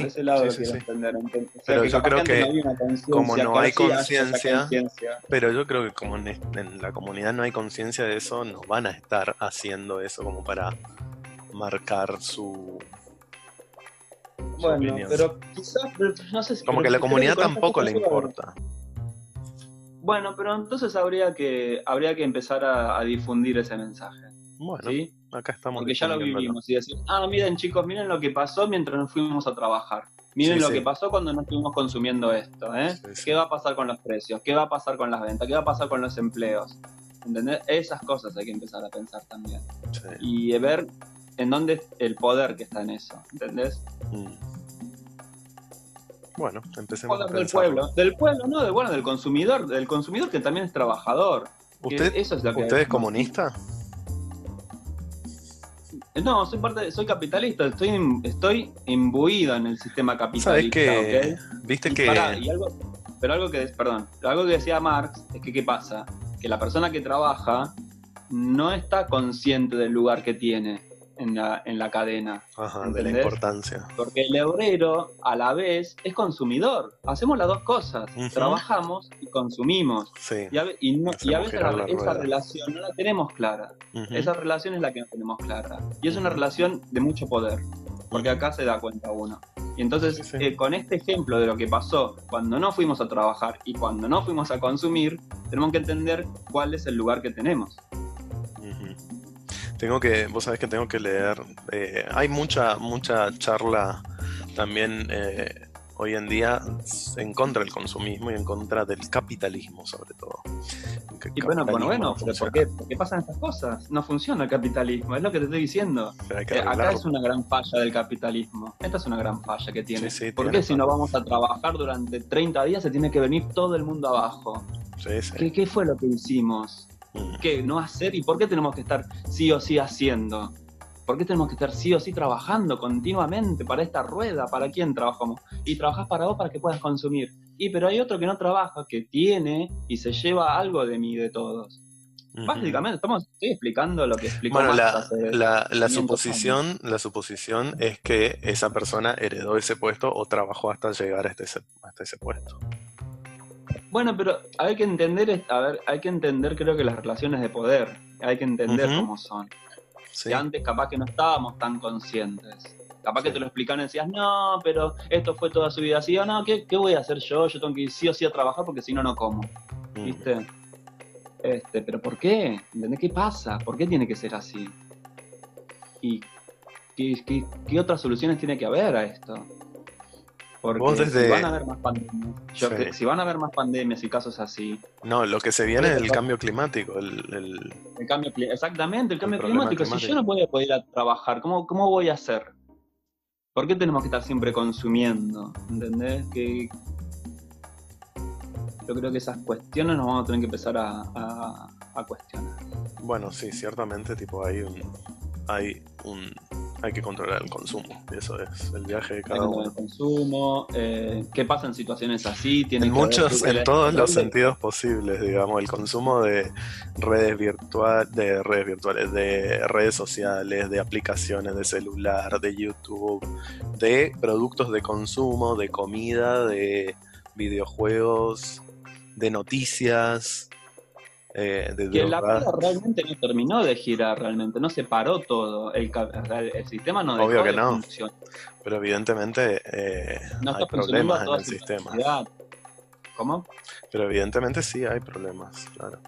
Sí, ese lado sí, lo sí, quiero sí. entender. enten- o sea, Pero yo creo que no como no hay conciencia. Pero yo creo que como en, la comunidad no hay conciencia de eso, no van a estar haciendo eso como para marcar su... Bueno, opinión. pero quizás, pero no sé si... Como que la comunidad tampoco le importa. Bueno, pero entonces habría que, habría que empezar a, a difundir ese mensaje, Bueno, ¿sí? Acá estamos. Porque ya lo vivimos y decir, ah, miren chicos, miren lo que pasó mientras nos fuimos a trabajar. Miren Sí, lo sí. que pasó cuando no estuvimos consumiendo esto, ¿eh? Sí. ¿Qué va a pasar con los precios? ¿Qué va a pasar con las ventas? ¿Qué va a pasar con los empleos? ¿Entendés? Esas cosas hay que empezar a pensar también. Y ver en dónde el poder que está en eso, ¿entendés? Mm. Bueno, empecemos a del pueblo. Del pueblo, no, de, bueno, del consumidor, del consumidor que también es trabajador. ¿Usted, eso es lo que ¿Usted es comunista? No, soy parte, de- soy capitalista, estoy, estoy imbuido en el sistema ¿Sabes capitalista, que ¿ok? Viste Y que... pará, y algo, pero algo que, perdón, algo que decía Marx es que qué pasa, que la persona que trabaja no está consciente del lugar que tiene en la, en la cadena, Ajá, de la ¿entendés? importancia. porque el obrero a la vez es consumidor, hacemos las dos cosas, Ujú. trabajamos y consumimos, Sí. y a, y no- y a veces la- esa relación no la tenemos clara. Ujú. Esa relación es la que no tenemos clara. Y es una relación de mucho poder, porque acá se da cuenta uno. Y entonces, Sí, sí. eh, con este ejemplo de lo que pasó cuando no fuimos a trabajar y cuando no fuimos a consumir, tenemos que entender cuál es el lugar que tenemos. Tengo que, vos sabés que tengo que leer. eh, hay mucha, mucha charla también eh, hoy en día en contra del consumismo y en contra del capitalismo, sobre todo. Y bueno, bueno, bueno, no pero ¿por qué, ¿por qué pasan estas cosas? No funciona el capitalismo, es lo que te estoy diciendo. Eh, acá es una gran falla del capitalismo. Esta es una gran falla que tiene. Sí, sí, ¿Por tiene qué si no vamos a trabajar durante 30 días se tiene que venir todo el mundo abajo? Sí, sí. ¿Qué, qué fue lo que hicimos? ¿Qué? ¿No hacer? ¿Y por qué tenemos que estar sí o sí haciendo? ¿Por qué tenemos que estar sí o sí trabajando continuamente para esta rueda? ¿Para quién trabajamos? Y trabajas para vos para que puedas consumir. Y pero hay otro que no trabaja, que tiene y se lleva algo de mí de todos. Básicamente, estamos, estoy explicando lo que explicó Bueno, la, hace la, la 500 suposición, la suposición es que esa persona heredó ese puesto o trabajó hasta llegar hasta ese, hasta ese puesto. Bueno, pero hay que entender, a ver, hay que entender creo que las relaciones de poder, hay que entender cómo son. Sí. Que antes capaz que no estábamos tan conscientes. Capaz que te lo explicaban y decías, no, pero esto fue toda su vida así, o no, ¿qué, qué voy a hacer yo? Yo tengo que ir sí o sí a trabajar porque si no, no como, Mm. ¿viste? Este, pero ¿por qué? ¿Entendés qué pasa? ¿Por qué tiene que ser así? ¿Y qué, qué- qué otras soluciones tiene que haber a esto? Porque Vos desde- si van a haber más pandemias, yo Sí. cre- si van a haber más pandemias y casos así, No, lo que se viene es el Pero- cambio climático. El, el- El cambio exactamente, el cambio climático. Si yo no voy a poder ir a trabajar, ¿cómo, ¿cómo voy a hacer? ¿Por qué tenemos que estar siempre consumiendo? ¿Entendés? Que yo creo que esas cuestiones nos vamos a tener que empezar a, a- a cuestionar. Bueno, sí, ciertamente, tipo, hay un, hay un, hay que controlar el consumo. Eso es el viaje de Hay que cada controlar uno. el consumo, eh, ¿qué pasa en situaciones así? Tiene En muchos, en todos los sentidos posibles, digamos, el consumo de redes virtuales, de redes virtuales, de redes sociales, de aplicaciones de celular, de YouTube, de productos de consumo, de comida, de videojuegos, de noticias, eh, de Que la vida realmente no terminó de girar, realmente, no se paró todo. El, el, sistema no dejó Obvio que de no. funcionar. Pero evidentemente eh, No hay problemas en el sistema. ¿Cómo? Pero evidentemente sí hay problemas, claro.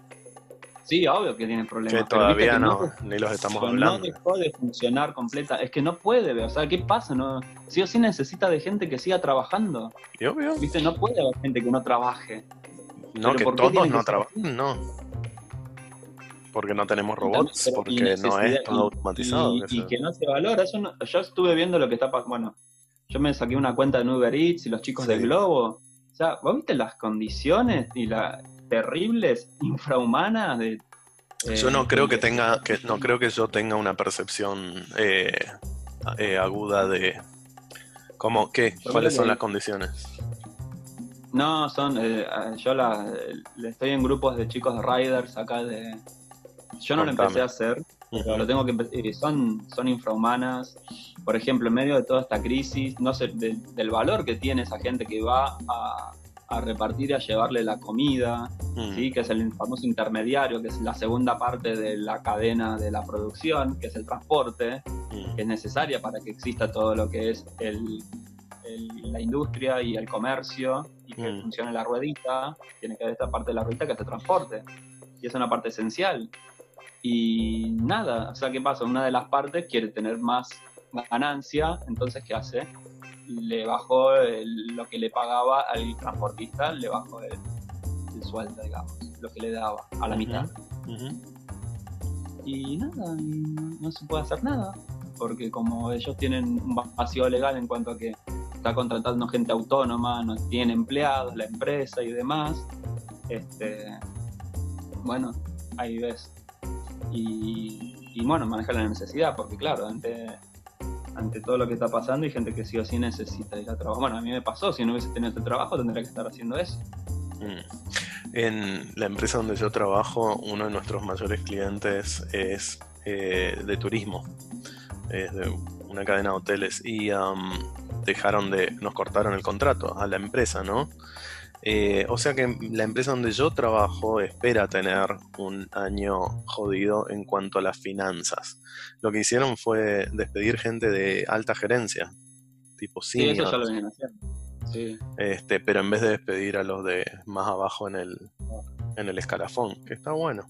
Sí, obvio que tiene problemas. Que todavía que no, de- ni los estamos hablando. No dejó de funcionar completa. Es que no puede, o sea, ¿qué pasa? No, sí o sí necesita de gente que siga trabajando. Y obvio, ¿Viste? No puede haber gente que no trabaje. No que ¿por qué todos no trabajan, no. Porque no tenemos robots, Pero- porque no es todo automatizado. Y, que no se valora. Eso no- yo estuve viendo lo que está pasando. Bueno, yo me saqué una cuenta en Uber Eats y los chicos Sí. de Globo. O sea, ¿vos viste las condiciones y las terribles, infrahumanas de. eh, Yo no creo que de- tenga, que no creo que yo tenga una percepción eh, eh, aguda de cómo qué, cuáles son las condiciones. No, son. eh, yo la, le estoy en grupos de chicos de riders acá de. Yo no lo empecé a hacer, pero lo tengo que empe- eh, son, son infrahumanas. Por ejemplo, en medio de toda esta crisis, no sé, de- del valor que tiene esa gente que va a, a repartir y a llevarle la comida, Mm, ¿sí? que es el famoso intermediario, que es la segunda parte de la cadena de la producción, que es el transporte, mm, que es necesaria para que exista todo lo que es el, el- la industria y el comercio y que Mm. funcione la ruedita, tiene que haber esta parte de la ruedita que es el transporte. Y es una parte esencial. Y nada, o sea, ¿qué pasa? Una de las partes quiere tener más ganancia, entonces ¿qué hace? Le bajó el- lo que le pagaba al transportista, le bajó el, el sueldo, digamos, lo que le daba a la mitad y nada, no se puede hacer nada, porque como ellos tienen un vacío legal en cuanto a que contratando gente autónoma, no tiene empleados, la empresa y demás, este, bueno, ahí ves. Y, bueno, manejar la necesidad, porque claro, ante, ante todo lo que está pasando hay gente que sí o sí necesita ir a trabajar. Bueno, a mí me pasó, si no hubiese tenido este trabajo tendría que estar haciendo eso. Mm. En la empresa donde yo trabajo, uno de nuestros mayores clientes es eh, de turismo, es de una cadena de hoteles y dejaron de, nos cortaron el contrato a la empresa, ¿no? Eh, o sea que la empresa donde yo trabajo espera tener un año jodido en cuanto a las finanzas. Lo que hicieron fue despedir gente de alta gerencia, tipo Sí, eso ya lo venían haciendo. Sí. Este, pero en vez de despedir a los de más abajo en el, en el escalafón, que está bueno.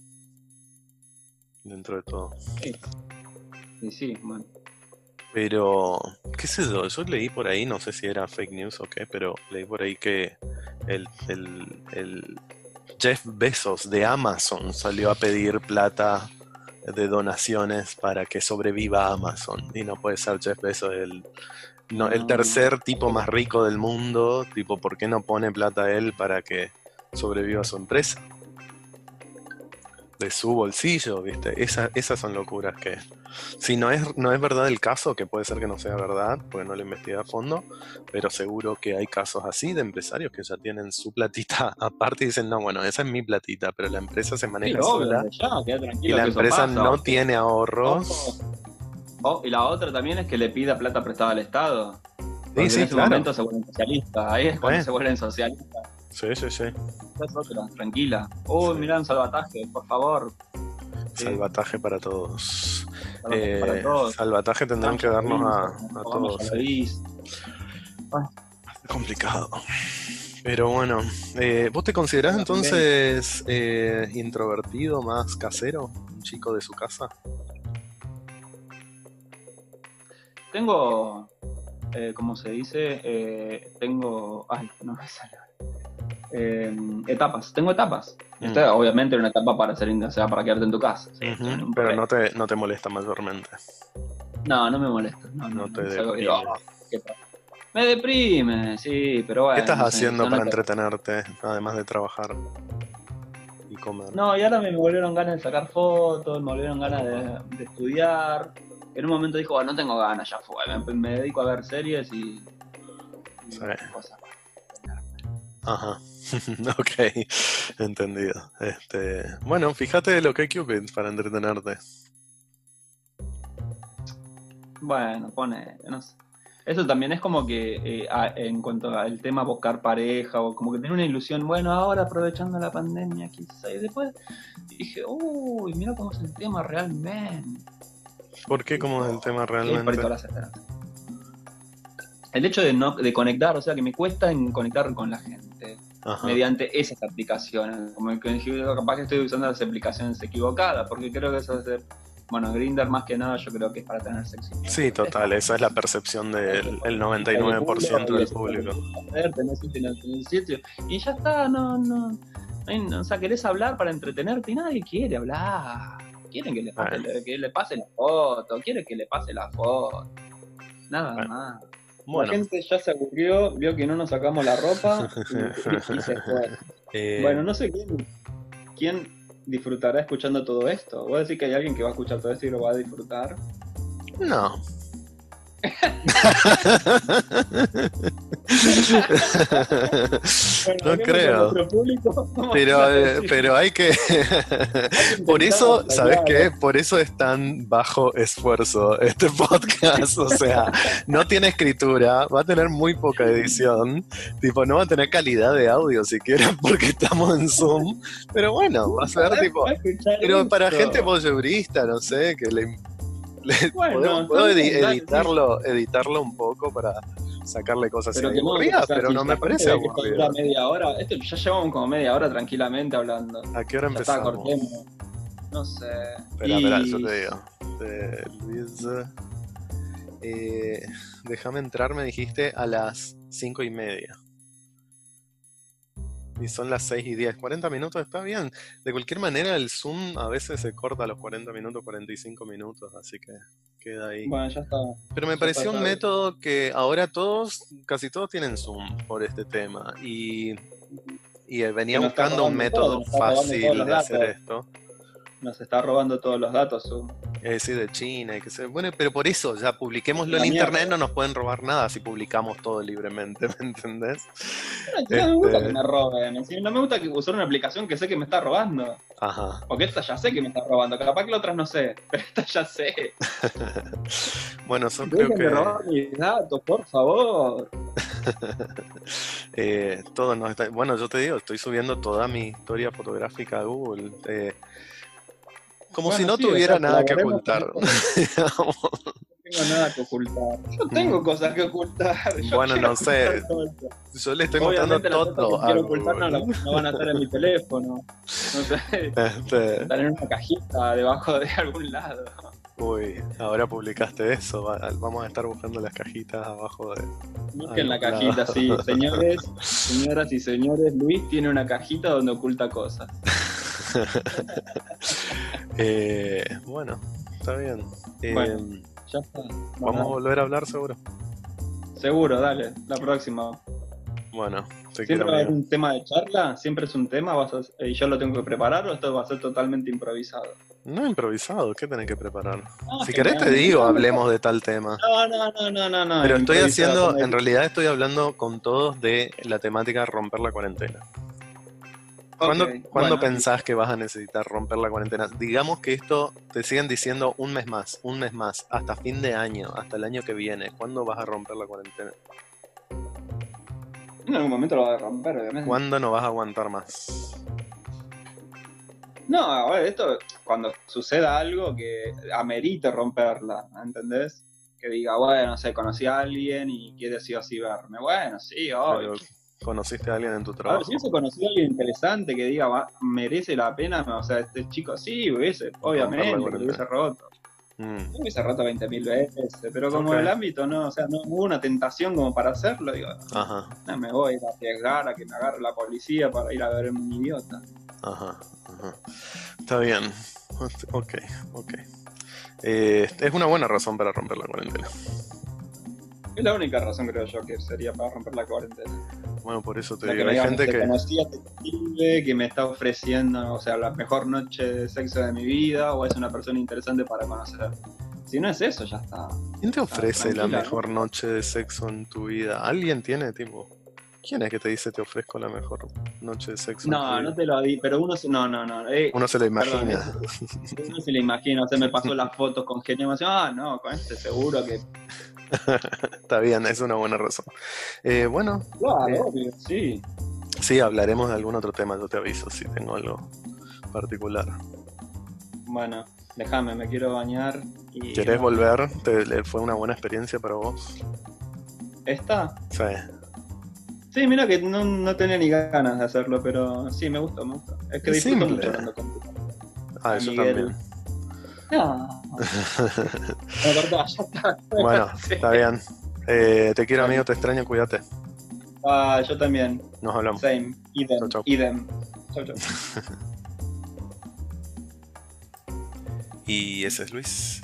dentro de todo. Sí. Y sí, bueno. Pero, qué sé yo, yo leí por ahí, no sé si era fake news o qué, pero leí por ahí que el, el, el Jeff Bezos de Amazon salió a pedir plata de donaciones para que sobreviva Amazon. Y no puede ser Jeff Bezos el, no, el No. tercer tipo más rico del mundo. Tipo, ¿por qué no pone plata él para que sobreviva su empresa? De su bolsillo, ¿viste? Esa- esas son locuras que... Si no es, no es verdad el caso, que puede ser que no sea verdad, porque no lo investigué a fondo, pero seguro que hay casos así de empresarios que ya tienen su platita aparte y dicen, no, bueno, esa es mi platita, pero la empresa se Sí, maneja obvio, sola ya, y la empresa pasa. no tiene ahorros. Oh, y la otra también es que le pida plata prestada al Estado. Sí, en ese claro. momento se vuelven socialistas. Ahí es cuando se vuelven socialistas. Sí, sí, sí. Es otra, tranquila. Uy, Sí. mirá un salvataje, por favor. Sí. Salvataje para todos. Salvataje Eh, para todos. salvataje tendrán que darnos a, todos. a la bis. Complicado. Pero bueno, eh, ¿vos te considerás entonces eh, introvertido, más casero? ¿Un chico de su casa? Tengo, eh, ¿cómo se dice? Eh, tengo, ay, no me sale. Eh, etapas, tengo etapas. Mm. Esta es obviamente una etapa para hacer, o sea, para quedarte en tu casa. sí, Pero no te, no te molesta mayormente. no, no me molesta. No, No no, te deprime. "Ah, qué tal". Me deprime, sí, pero bueno. ¿Qué estás haciendo para entretenerte, además de trabajar y comer? No, y ahora me volvieron ganas de sacar fotos, me volvieron ganas de, de estudiar. En un momento dijo, "Bueno, no tengo ganas, ya fue. Me, me dedico a ver series y, y Sí. cosas. Ajá. ok, entendido. Este, bueno, fíjate lo que hay Cupid para entretenerte. Bueno, pone, no sé. Eso también es como que eh, a- en cuanto al tema buscar pareja o como que tener una ilusión, bueno, ahora aprovechando la pandemia quizá. Y después dije, uy, mira cómo es el tema realmente. ¿Por qué? ¿Cómo es el tema realmente? todas las. El hecho de no de conectar, o sea, que me cuesta en conectar con la gente Ajá. mediante esas aplicaciones. Como que dije, capaz que estoy usando las aplicaciones equivocadas, porque creo que eso es de, bueno, Grinder más que nada yo creo que es para tener sexo. Sí, total, esa es la percepción del el 99% del público. Y ya está, no, no, no O sea, querés hablar para entretenerte y nadie quiere hablar. Quieren que le pase, Bueno. que le pase la foto, quiere que le pase la foto. Nada Bueno. más. Bueno, La gente ya se aburrió, vio que no nos sacamos la ropa y, y se fue. eh, Bueno, no sé quién, quién disfrutará escuchando todo esto. Voy a decir que hay alguien que va a escuchar todo esto y lo va a disfrutar. no. no creo. nuestro público, ¿cómo Pero, a eh, pero hay que. Por eso, ¿sabes qué? Por eso es tan bajo esfuerzo este podcast. O sea, no tiene escritura, va a tener muy poca edición. Tipo, no va a tener calidad de audio siquiera porque estamos en Zoom. Pero bueno, va a ser tipo. Pero para gente voyeurista, no sé, que le. Bueno, puedo edi- editarlo, editarlo un poco para sacarle cosas Pero así que aburridas, pero si no me parece aburrido. media hora. Esto ya llevamos como media hora tranquilamente hablando. ¿A qué hora Ya está, empezamos? cortemos. No sé. Espera, Y- espera, yo te digo. Luis. eh, déjame entrar, me dijiste a las cinco y media. Y son las 6 y 10. 40 minutos está bien. De cualquier manera, el Zoom a veces se corta a los 40 minutos, 45 minutos, así que queda ahí. Bueno, ya está. Pero me ya pareció un método que ahora todos, casi todos tienen Zoom por este tema. Y, y venía buscando un método todo, fácil de hacer esto. Nos está robando todos los datos. Zoom. Es decir, de China y que se... Bueno, pero por eso, ya publiquémoslo en mierda. internet, no nos pueden robar nada si publicamos todo libremente, ¿me entendés? No me gusta Este- que me roben. No me gusta que usar una aplicación que sé que me está robando. Ajá. Porque esta ya sé que me está robando. Capaz que la otra no sé. Pero esta ya sé. Bueno, yo creo que robar mis datos, por favor. eh, todo nos está... Bueno, yo te digo, estoy subiendo toda mi historia fotográfica a Google. eh, como Bueno, si no sí, tuviera nada que ocultar. con tengo nada que ocultar. Yo tengo cosas que ocultar. Yo Bueno, no sé. Yo le estoy Obviamente las cosas todo. que quiero ocultar no, no van a estar en mi teléfono. No sé. Este, Están en una cajita debajo de algún lado. uy, ahora publicaste eso. va- Vamos a estar buscando las cajitas abajo de. Busquen la cajita, sí. Señores, señoras y señores, Luis tiene una cajita donde oculta cosas. Eh, bueno, está bien. Eh, Bueno. Ya está. Vamos a volver a hablar seguro. Seguro, dale, la próxima. Bueno, te ¿Siempre va a haber un tema de charla? ¿Siempre es un tema? ¿Vas a- ¿Y yo lo tengo que preparar o esto va a ser totalmente improvisado? No improvisado, ¿qué tenés que preparar? Ah, si genial. querés te digo, hablemos de tal tema. No, no, no, no, no. no Pero estoy haciendo, en realidad estoy hablando con todos de la temática romper la cuarentena. ¿Cuándo, cuándo bueno, pensás que vas a necesitar romper la cuarentena? Digamos que esto te siguen diciendo un mes más, un mes más, hasta fin de año, hasta el año que viene. ¿Cuándo vas a romper la cuarentena? En algún momento lo va a romper, obviamente. ¿Cuándo no vas a aguantar más? No, a ver, esto cuando suceda algo que amerite romperla, ¿entendés? Que diga, bueno, no sé, conocí a alguien y quiere sí o sí verme. Bueno, sí, obvio. Pero, ¿Conociste a alguien en tu A ver, trabajo? si hubiese conocido a alguien interesante que diga, va, merece la pena, o sea, este chico sí, hubiese, obviamente, que lo hubiese roto. Mm, hubiese roto 20.000 veces, pero como Ok. el ámbito no, o sea, no hubo una tentación como para hacerlo, digo, Ajá, no me voy a arriesgar a que me agarre la policía para ir a ver a un idiota. ajá, ajá. Está bien. Ok, ok. Eh, es una buena razón para romper la cuarentena. Es la única razón, creo yo, que sería para romper la cuarentena. Bueno, por eso O te sea, que digo, hay gente "Te que... conocí a este pibe que me está ofreciendo, o sea, la mejor noche de sexo de mi vida, o es una persona interesante para conocer. Si no es eso, ya está. ¿Quién te ofrece la mejor noche de sexo en tu vida? ¿Alguien tiene, tipo? ¿Quién es que te dice te ofrezco la mejor noche de sexo en tu No, vida? no te lo di, pero uno, se- no, no, no. eh, Uno se lo perdón, imagina. uno se lo imagina, o sea, me pasó las fotos con genio, me decía, ah, no, con este seguro que. Está bien, es una buena razón. Eh, bueno, Claro, obvio, sí. sí, hablaremos de algún otro tema, yo te aviso si tengo algo particular. Bueno, déjame, me quiero bañar. Y, ¿Querés volver? ¿Te- ¿Fue una buena experiencia para vos? ¿Esta? Sí. Sí, mira que no, no tenía ni ganas de hacerlo, pero sí, me gustó, me gustó. Es que disfruto simple. mucho hablando contigo. Ah, A yo Miguel. también. No. Bueno, está bien. Eh, te quiero, amigo, te extraño, cuídate. Ah, yo también. Nos hablamos. Same. Idem. Chau, chau. Idem. Chau, chau. Y ese es Luis.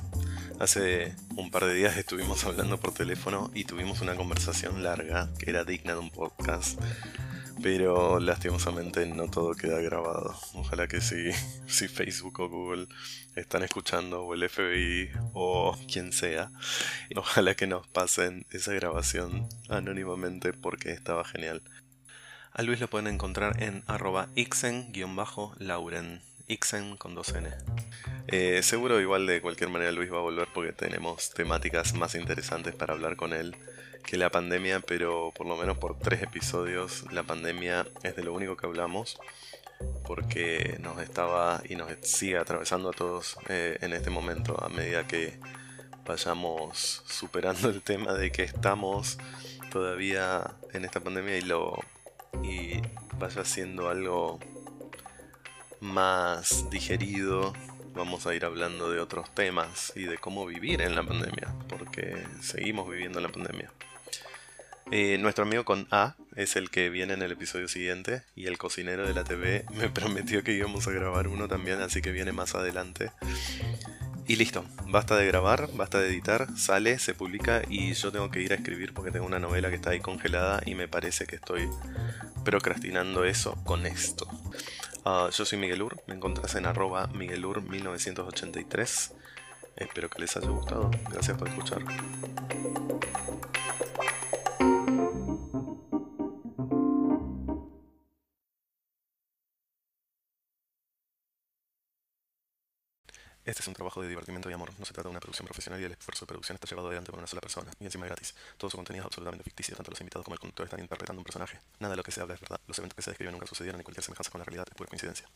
Hace un par de días estuvimos hablando por teléfono y tuvimos una conversación larga que era digna de un podcast. Pero lastimosamente no todo queda grabado. Ojalá que si, si Facebook o Google están escuchando, o el FBI, o quien sea, ojalá que nos pasen esa grabación anónimamente porque estaba genial. A Luis lo pueden encontrar en arroba ixen-lauren. Ixen con dos N. Eh, seguro igual de cualquier manera Luis va a volver porque tenemos temáticas más interesantes para hablar con él que la pandemia, pero por lo menos por tres episodios la pandemia es de lo único que hablamos porque nos estaba y nos sigue atravesando a todos eh, en este momento a medida que vayamos superando el tema de que estamos todavía en esta pandemia y lo y vaya siendo algo más digerido vamos a ir hablando de otros temas y de cómo vivir en la pandemia, porque seguimos viviendo en la pandemia. Eh, nuestro amigo con A es el que viene en el episodio siguiente y el cocinero de la TV me prometió que íbamos a grabar uno también, así que viene más adelante. Y listo, basta de grabar, basta de editar, sale, se publica y yo tengo que ir a escribir porque tengo una novela que está ahí congelada y me parece que estoy procrastinando eso con esto. Uh, yo soy Miguel Ur, me encontrás en arroba miguelur1983. Espero que les haya gustado. Gracias por escuchar. Este es un trabajo de divertimento y amor. No se trata de una producción profesional y el esfuerzo de producción está llevado adelante por una sola persona. Y encima es gratis. Todo su contenido es absolutamente ficticio. Tanto los invitados como el conductor están interpretando un personaje. Nada de lo que se habla es verdad. Los eventos que se describen nunca sucedieron y cualquier semejanza con la realidad es pura coincidencia.